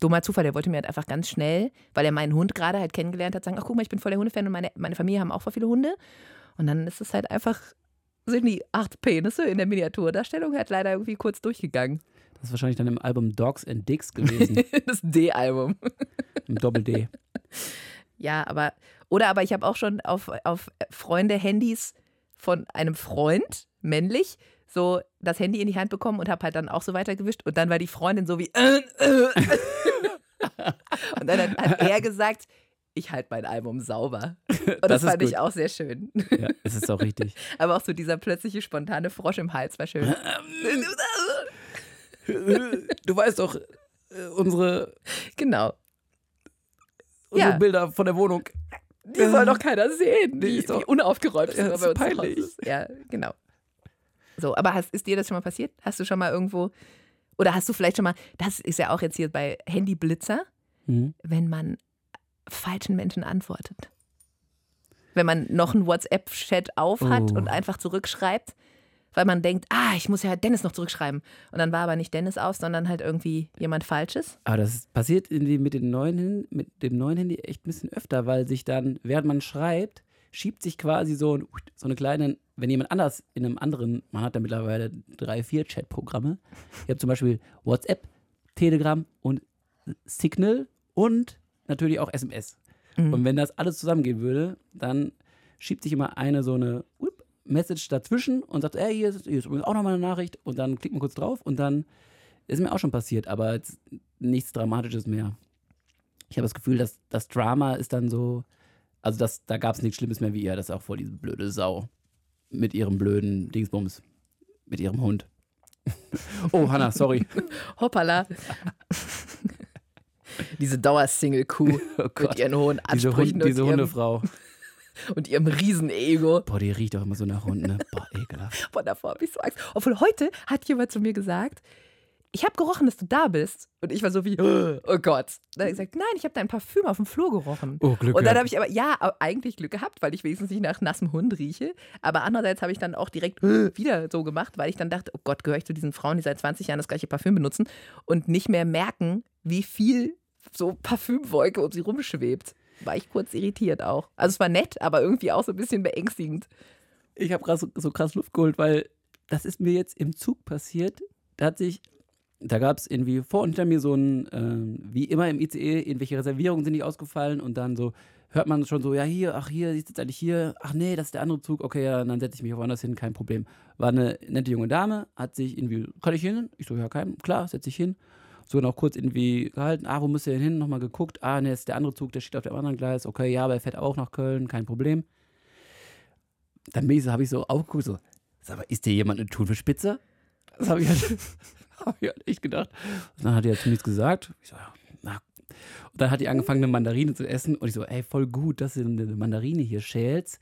dummer Zufall. Der wollte mir halt einfach ganz schnell, weil er meinen Hund gerade halt kennengelernt hat, sagen, ach guck mal, ich bin voll der Hundefan und meine, meine Familie haben auch voll viele Hunde. Und dann ist es halt einfach, sind die acht Penisse in der Miniaturdarstellung halt leider irgendwie kurz durchgegangen. Das ist wahrscheinlich dann im Album Dogs and Dicks gewesen. das D-Album. Im Doppel-D. Ja, aber, oder aber ich habe auch schon auf, auf Freunde-Handys von einem Freund, männlich, so das Handy in die Hand bekommen und habe halt dann auch so weitergewischt. Und dann war die Freundin so wie. Äh, äh. und dann hat, er gesagt, ich halte mein Album sauber. Und das, Das fand ich auch sehr schön. Ja, es ist auch richtig. Aber auch so dieser plötzliche spontane Frosch im Hals war schön. Du weißt doch, äh, unsere, genau. unsere Ja. Bilder von der Wohnung. Die soll doch keiner sehen, wie, ist doch- unaufgeräumt es Ja, Hause peinlich. Ja, genau. So, aber hast, ist dir das schon mal passiert? Hast du schon mal irgendwo, oder hast du vielleicht schon mal, das ist ja auch jetzt hier bei Handyblitzer, Mhm. wenn man falschen Menschen antwortet. Wenn man noch einen WhatsApp-Chat auf hat Oh. und einfach zurückschreibt, weil man denkt, ah, ich muss ja Dennis noch zurückschreiben. Und dann war aber nicht Dennis auf, sondern halt irgendwie jemand Falsches. Aber das passiert mit, den neuen, mit dem neuen Handy echt ein bisschen öfter, weil sich dann, während man schreibt, schiebt sich quasi so, ein, so eine kleine, wenn jemand anders in einem anderen, man hat ja mittlerweile drei, vier Chat-Programme. Ich habe zum Beispiel WhatsApp, Telegram und Signal und natürlich auch SMS. Mhm. Und wenn das alles zusammengehen würde, dann schiebt sich immer eine so eine Message dazwischen und sagt, ey, hier ist, hier ist übrigens auch nochmal eine Nachricht und dann klickt man kurz drauf und dann ist mir auch schon passiert, aber jetzt nichts Dramatisches mehr. Ich habe das Gefühl, dass das Drama ist dann so, also das, da gab es nichts Schlimmes mehr wie ihr, das ist auch voll diese blöde Sau mit ihrem blöden Dingsbums, mit ihrem Hund. oh, Hannah, sorry. Hoppala. Diese Dauersingle-Kuh Oh mit ihren hohen diese, Ansprüchen Hund, diese und, ihrem, Hundefrau. Und ihrem Riesenego. Boah, die riecht auch immer so nach Hund, ne? Boah, ekelhaft. Boah, davor habe ich so Angst. Obwohl heute hat jemand zu mir gesagt, ich habe gerochen, dass du da bist. Und ich war so wie, oh Gott. Dann hat er gesagt, nein, ich habe dein Parfüm auf dem Flur gerochen. Oh, Glück Und dann habe ich aber, ja, eigentlich Glück gehabt, weil ich wenigstens nicht nach nassem Hund rieche. Aber andererseits habe ich dann auch direkt wieder so gemacht, weil ich dann dachte, oh Gott, gehöre ich zu diesen Frauen, die seit 20 Jahren das gleiche Parfüm benutzen und nicht mehr merken, wie viel so Parfümwolke um sie rumschwebt. War ich kurz irritiert auch. Also es war nett, aber irgendwie auch so ein bisschen beängstigend. Ich habe gerade so, so krass Luft geholt, weil das ist mir jetzt im Zug passiert. Da hat sich, da gab es irgendwie vor und hinter mir so ein, ähm, wie immer im ICE, irgendwelche Reservierungen sind nicht ausgefallen und dann so hört man schon so, ja hier, ach hier, sitzt jetzt eigentlich hier, ach nee, das ist der andere Zug, okay, ja, dann setze ich mich woanders hin, kein Problem. War eine nette junge Dame, hat sich irgendwie, kann ich hin? Ich so, ja, kein, klar, setze ich hin. So noch kurz irgendwie gehalten, ah, wo müsst ihr denn hin? Nochmal geguckt, ah, das ist der andere Zug, der steht auf dem anderen Gleis, okay, ja, aber er fährt auch nach Köln, kein Problem. Dann bin ich so, habe ich so aufgeguckt, so, sag mal, ist dir jemand eine Thunfischspitze? Das habe ich, halt, hab ich halt echt gedacht. Und dann hat die ja zu nichts gesagt. Ich so, ja, na. Und dann hat die angefangen, eine Mandarine zu essen. Und ich so, ey, voll gut, dass du eine Mandarine hier schälst.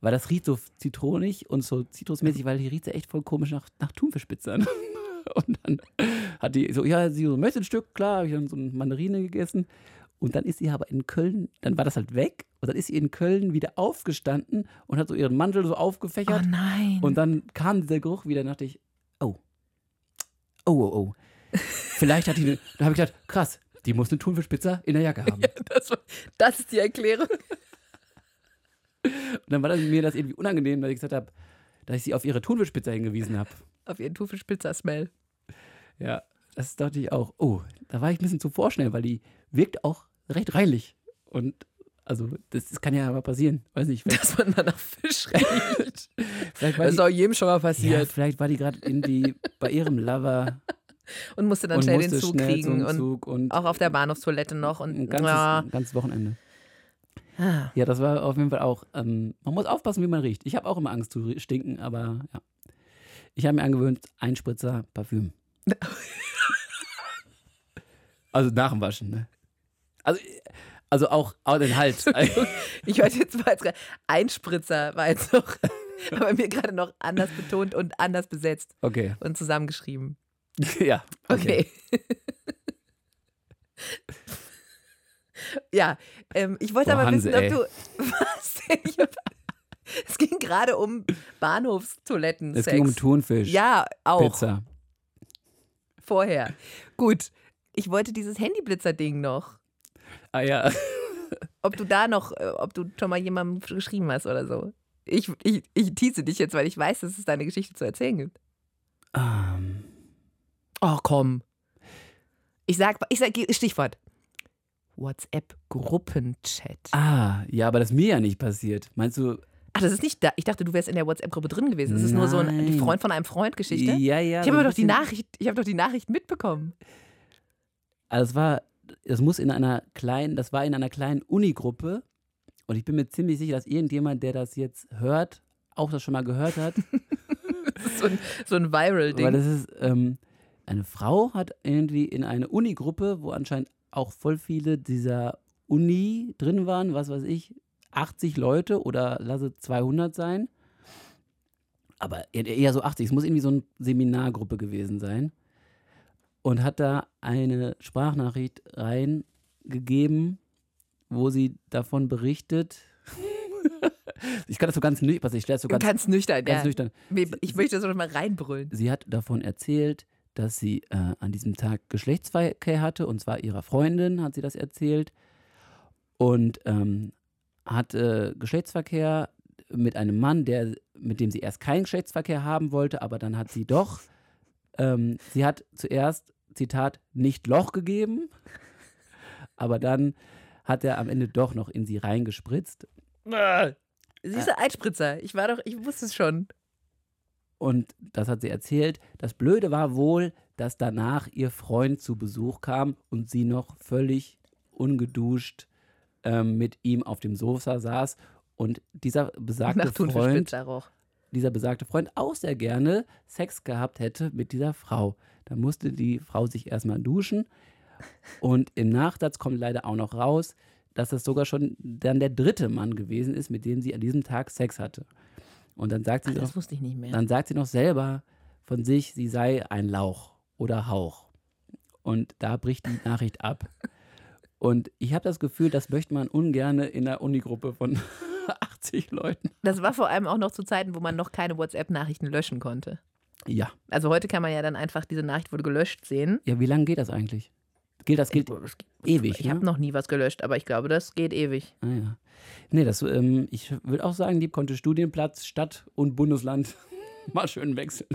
Weil das riecht so zitronig und so zitrusmäßig, weil hier riecht sie echt voll komisch nach, nach Thunfischspitze an. Und dann hat die so, ja, sie so, ein Stück? Klar, habe ich dann so eine Mandarine gegessen. Und dann ist sie aber in Köln, dann war das halt weg. Und dann ist sie in Köln wieder aufgestanden und hat so ihren Mantel so aufgefächert. Oh nein. Und dann kam dieser Geruch wieder, dachte ich, oh. Oh, oh, oh. Vielleicht hat die, eine, da habe ich gedacht, krass, die muss eine Thunfischpizza in der Jacke haben. das, war- das ist die Erklärung. Und dann war das, mir das irgendwie unangenehm, dass ich gesagt habe, dass ich sie auf ihre Thunfischpizza hingewiesen habe. Auf ihren Thunfisch-Pizza-Smell. Ja, das dachte ich auch. Oh, da war ich ein bisschen zu vorschnell, weil die wirkt auch recht reinlich. Und also, das, das kann ja mal passieren. Weiß nicht, Dass man dann nach Fisch riecht. Das die, ist auch jedem schon mal ja, passiert. vielleicht war die gerade bei ihrem Lover Und musste dann schnell musste den Zug schnell kriegen. Und Zug und auch auf der Bahnhofstoilette noch. ein Und ganzes, ja. ein ganzes Wochenende. Ah. Ja, das war auf jeden Fall auch. Ähm, man muss aufpassen, wie man riecht. Ich habe auch immer Angst zu stinken, aber ja. Ich habe mir angewöhnt, ein Spritzer Parfüm. also nach dem Waschen, ne? Also, also auch, auch den Hals. Ich weiß jetzt mal, jetzt- ein Spritzer war jetzt noch, bei mir gerade noch anders betont und anders besetzt okay. und zusammengeschrieben. ja. Okay. Okay. Ja, ähm, ich wollte Boah, aber wissen, ey. ob du. Was denn? Es ging gerade um Bahnhofstoiletten. Es ging um Thunfisch. Ja, auch. Pizza. Vorher. Gut. Ich wollte dieses Handyblitzer-Ding noch. Ah ja. Ob du da noch, äh, ob du schon mal jemandem geschrieben hast oder so. Ich, ich, ich tease dich jetzt, weil ich weiß, dass es deine Geschichte zu erzählen gibt. Ähm, Oh, komm. Ich sag, ich sag Stichwort. WhatsApp-Gruppenchat. ah, ja, aber das ist mir ja nicht passiert. Meinst du? Ach, das ist nicht da. Ich dachte, du wärst in der WhatsApp-Gruppe drin gewesen. Das ist nur so Nein. Freund von einem Freund-Geschichte. Ja, ja. Ich habe ein doch die bisschen- Nachricht, ich habe doch die Nachricht mitbekommen. Also es war, es muss in einer kleinen, das war in einer kleinen Unigruppe und ich bin mir ziemlich sicher, dass irgendjemand, der das jetzt hört, auch das schon mal gehört hat, Das ist so ein, so ein weil Viral-Ding. das ist, ähm, eine Frau hat irgendwie in eine Unigruppe, wo anscheinend auch voll viele dieser Uni drin waren, was weiß ich, 80 Leute oder lasse 200 sein. Aber eher- so 80. Es muss irgendwie so eine Seminargruppe gewesen sein. Und hat da eine Sprachnachricht reingegeben, wo sie davon berichtet. ich kann das so ganz nüchtern, ich stelle so ganz, Ganz nüchtern, ganz ja. nüchtern. Ich möchte das noch mal reinbrüllen. Sie hat davon erzählt, dass sie äh, an diesem Tag Geschlechtsverkehr hatte, und zwar ihrer Freundin hat sie das erzählt. Und ähm, hatte Geschlechtsverkehr mit einem Mann, der, mit dem sie erst keinen Geschlechtsverkehr haben wollte, aber dann hat sie doch, ähm, sie hat zuerst, Zitat, nicht Loch gegeben, aber dann hat er am Ende doch noch in sie reingespritzt. Siehst du, Einspritzer. Ich war doch, ich wusste es schon. Und das hat sie erzählt. Das Blöde war wohl, dass danach ihr Freund zu Besuch kam und sie noch völlig ungeduscht ähm, mit ihm auf dem Sofa saß. Und dieser besagte Nach Freund, dieser besagte Freund auch sehr gerne Sex gehabt hätte mit dieser Frau. Da musste die Frau sich erstmal duschen. Und im Nachsatz kommt leider auch noch raus, dass das sogar schon dann der dritte Mann gewesen ist, mit dem sie an diesem Tag Sex hatte. Und dann sagt sie Ach, noch, das wusste ich nicht mehr. dann sagt sie noch selber von sich, sie sei ein Lauch oder Hauch. und da bricht die Nachricht ab. Und ich habe das Gefühl, das möchte man ungern in einer Unigruppe von 80 Leuten. Das war vor allem auch noch zu Zeiten, wo man noch keine WhatsApp-Nachrichten löschen konnte. Ja. Also heute kann man ja dann einfach diese Nachricht wurde gelöscht sehen. Ja, wie lange geht das eigentlich? Gilt das gilt ewig, Ich ne? habe noch nie was gelöscht, aber ich glaube, das geht ewig. Ah, ja. Nee, das, ähm, ich würde auch sagen, die konnte Studienplatz, Stadt und Bundesland mal schön wechseln.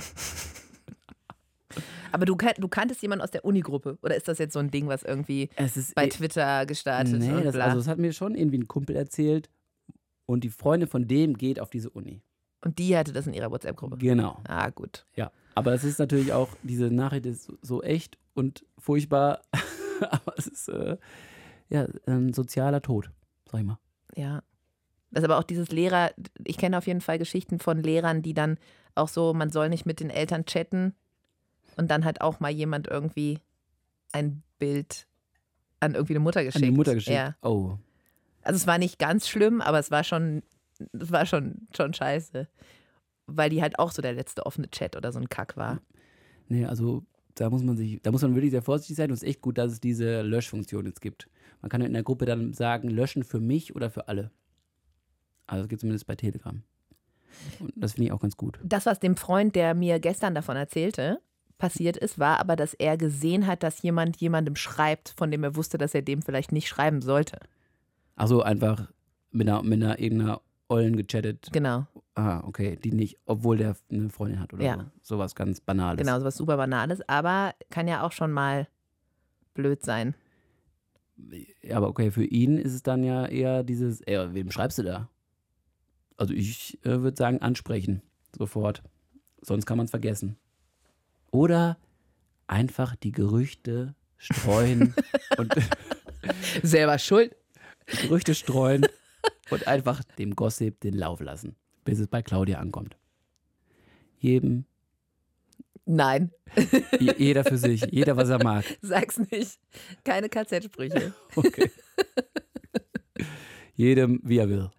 Aber du, kan- du kanntest jemanden aus der Unigruppe? Oder ist das jetzt so ein Ding, was irgendwie bei Twitter gestartet nee, das, also es hat mir schon irgendwie ein Kumpel erzählt und die Freundin von dem geht auf diese Uni. und die hatte das in ihrer WhatsApp-Gruppe. Genau, Ah, gut. ja. Aber es ist natürlich auch, diese Nachricht ist so echt und furchtbar, aber es ist äh, ja, ein sozialer Tod, sag ich mal. Ja. Das ist aber auch dieses Lehrer, ich kenne auf jeden Fall Geschichten von Lehrern, die dann auch so, man soll nicht mit den Eltern chatten und dann hat auch mal jemand irgendwie ein Bild an irgendwie eine Mutter An geschickt. die Mutter geschickt. Ja. Oh, Also es war nicht ganz schlimm, aber es war schon, es war schon, schon scheiße. Weil die halt auch so der letzte offene Chat oder so ein Kack war. nee, also da muss man sich, da muss man wirklich sehr vorsichtig sein und es ist echt gut, dass es diese Löschfunktion jetzt gibt. Man kann in der Gruppe dann sagen, löschen für mich oder für alle. Also das gibt zumindest bei Telegram. Und das finde ich auch ganz gut. Das, was dem Freund, der mir gestern davon erzählte, passiert ist, war aber, dass er gesehen hat, dass jemand jemandem schreibt, von dem er wusste, dass er dem vielleicht nicht schreiben sollte. Achso, einfach mit einer, mit einer irgendeiner Ollen gechattet. Genau, Ah, okay. Die nicht, obwohl der eine Freundin hat oder Ja. so. Sowas ganz Banales. genau, sowas super Banales, aber kann ja auch schon mal blöd sein. Ja, aber okay, für ihn ist es dann ja eher dieses, ey, wem schreibst du da? Also ich äh, würde sagen, ansprechen. Sofort. Sonst kann man es vergessen. Oder einfach die Gerüchte streuen und Selber schuld. Gerüchte streuen und einfach dem Gossip den Lauf lassen, bis es bei Claudia ankommt. Jedem, Nein, je- jeder für sich, jeder was er mag. sag's nicht. Keine KZ-Sprüche. Okay. Jedem, wie er will.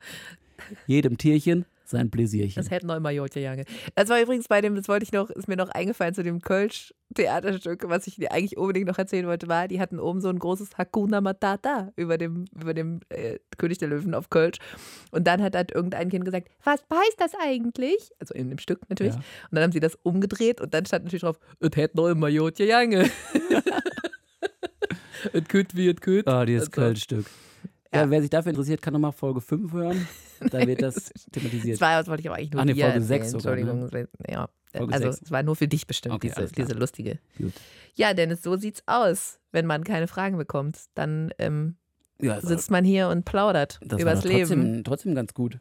Jedem Tierchen sein Pläsierchen. Das hätten noch immer Jotje Jange. Das war übrigens bei dem, das wollte ich noch, ist mir noch eingefallen zu dem Kölsch-Theaterstück, was ich dir eigentlich unbedingt noch erzählen wollte, war, die hatten oben so ein großes Hakuna Matata über dem, über dem äh, König der Löwen auf Kölsch. Und dann hat halt irgendein Kind gesagt, was heißt das eigentlich? Also in dem Stück natürlich. Ja. Und dann haben sie das umgedreht und dann stand natürlich drauf, es hätte noch immer Jotje Jange. Es küt wie es küt. Ah, dieses Also, Köln-Stück. Ja. Ja. wer sich dafür interessiert, kann nochmal Folge 5 hören. Da wird das thematisiert. War, das wollte ich aber eigentlich nur Ach nee, Folge erzählen. sechs sogar, ne? Entschuldigung. Ja. Folge also sechs. es war nur für dich bestimmt, Okay, diese, diese lustige. Gut. Ja, Dennis, so sieht's aus, wenn man keine Fragen bekommt. Dann ähm, Ja, sitzt man hier und plaudert das war übers doch Leben. trotzdem, ganz gut.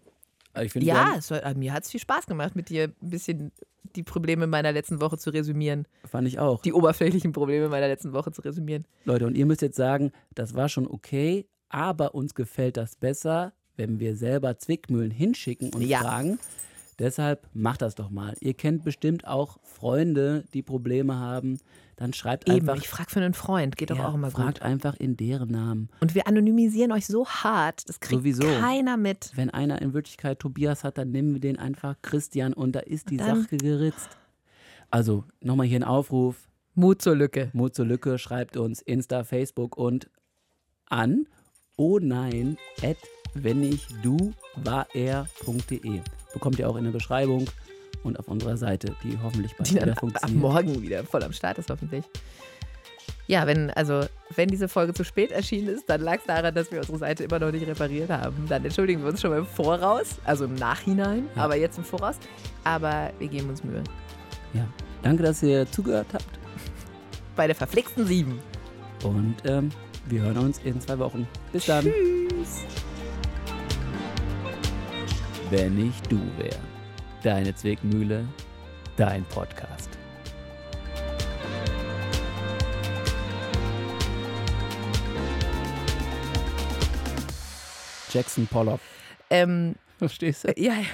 Also Ich finde, wir Ja, war, mir hat es viel Spaß gemacht, mit dir ein bisschen die Probleme meiner letzten Woche zu resümieren. fand ich auch. Die oberflächlichen Probleme meiner letzten Woche zu resümieren. Leute, und ihr müsst jetzt sagen, das war schon okay, aber uns gefällt das besser, wenn wir selber Zwickmühlen hinschicken und Ja. fragen. Deshalb macht das doch mal. Ihr kennt bestimmt auch Freunde, die Probleme haben. Dann schreibt Eben, einfach. ich frage für einen Freund, geht doch ja, auch immer fragt gut. einfach in deren Namen. Und wir anonymisieren euch so hart, das kriegt Sowieso. keiner mit. Wenn einer in Wirklichkeit Tobias hat, dann nehmen wir den einfach Christian und da ist die Dann- Sache geritzt. Also nochmal hier ein Aufruf. Mut zur Lücke. Mut zur Lücke, schreibt uns Insta, Facebook und an oh nein, at wenn ich du war er.de. Bekommt ihr auch in der Beschreibung und auf unserer Seite, die hoffentlich bald die wieder funktioniert. morgen wieder voll am Start ist, hoffentlich. Ja, wenn, also, wenn diese Folge zu spät erschienen ist, dann lag es daran, dass wir unsere Seite immer noch nicht repariert haben. Dann entschuldigen wir uns schon mal im Voraus, also im Nachhinein, Ja. aber jetzt im Voraus. Aber wir geben uns Mühe. Ja. Danke, dass ihr zugehört habt Bei der verflixten Sieben. und ähm, wir hören uns in zwei Wochen. Bis dann. Tschüss. Wenn ich du wär. Deine Zwickmühle, dein Podcast. Jackson Pollock. Ähm, Verstehst du? ja, ja.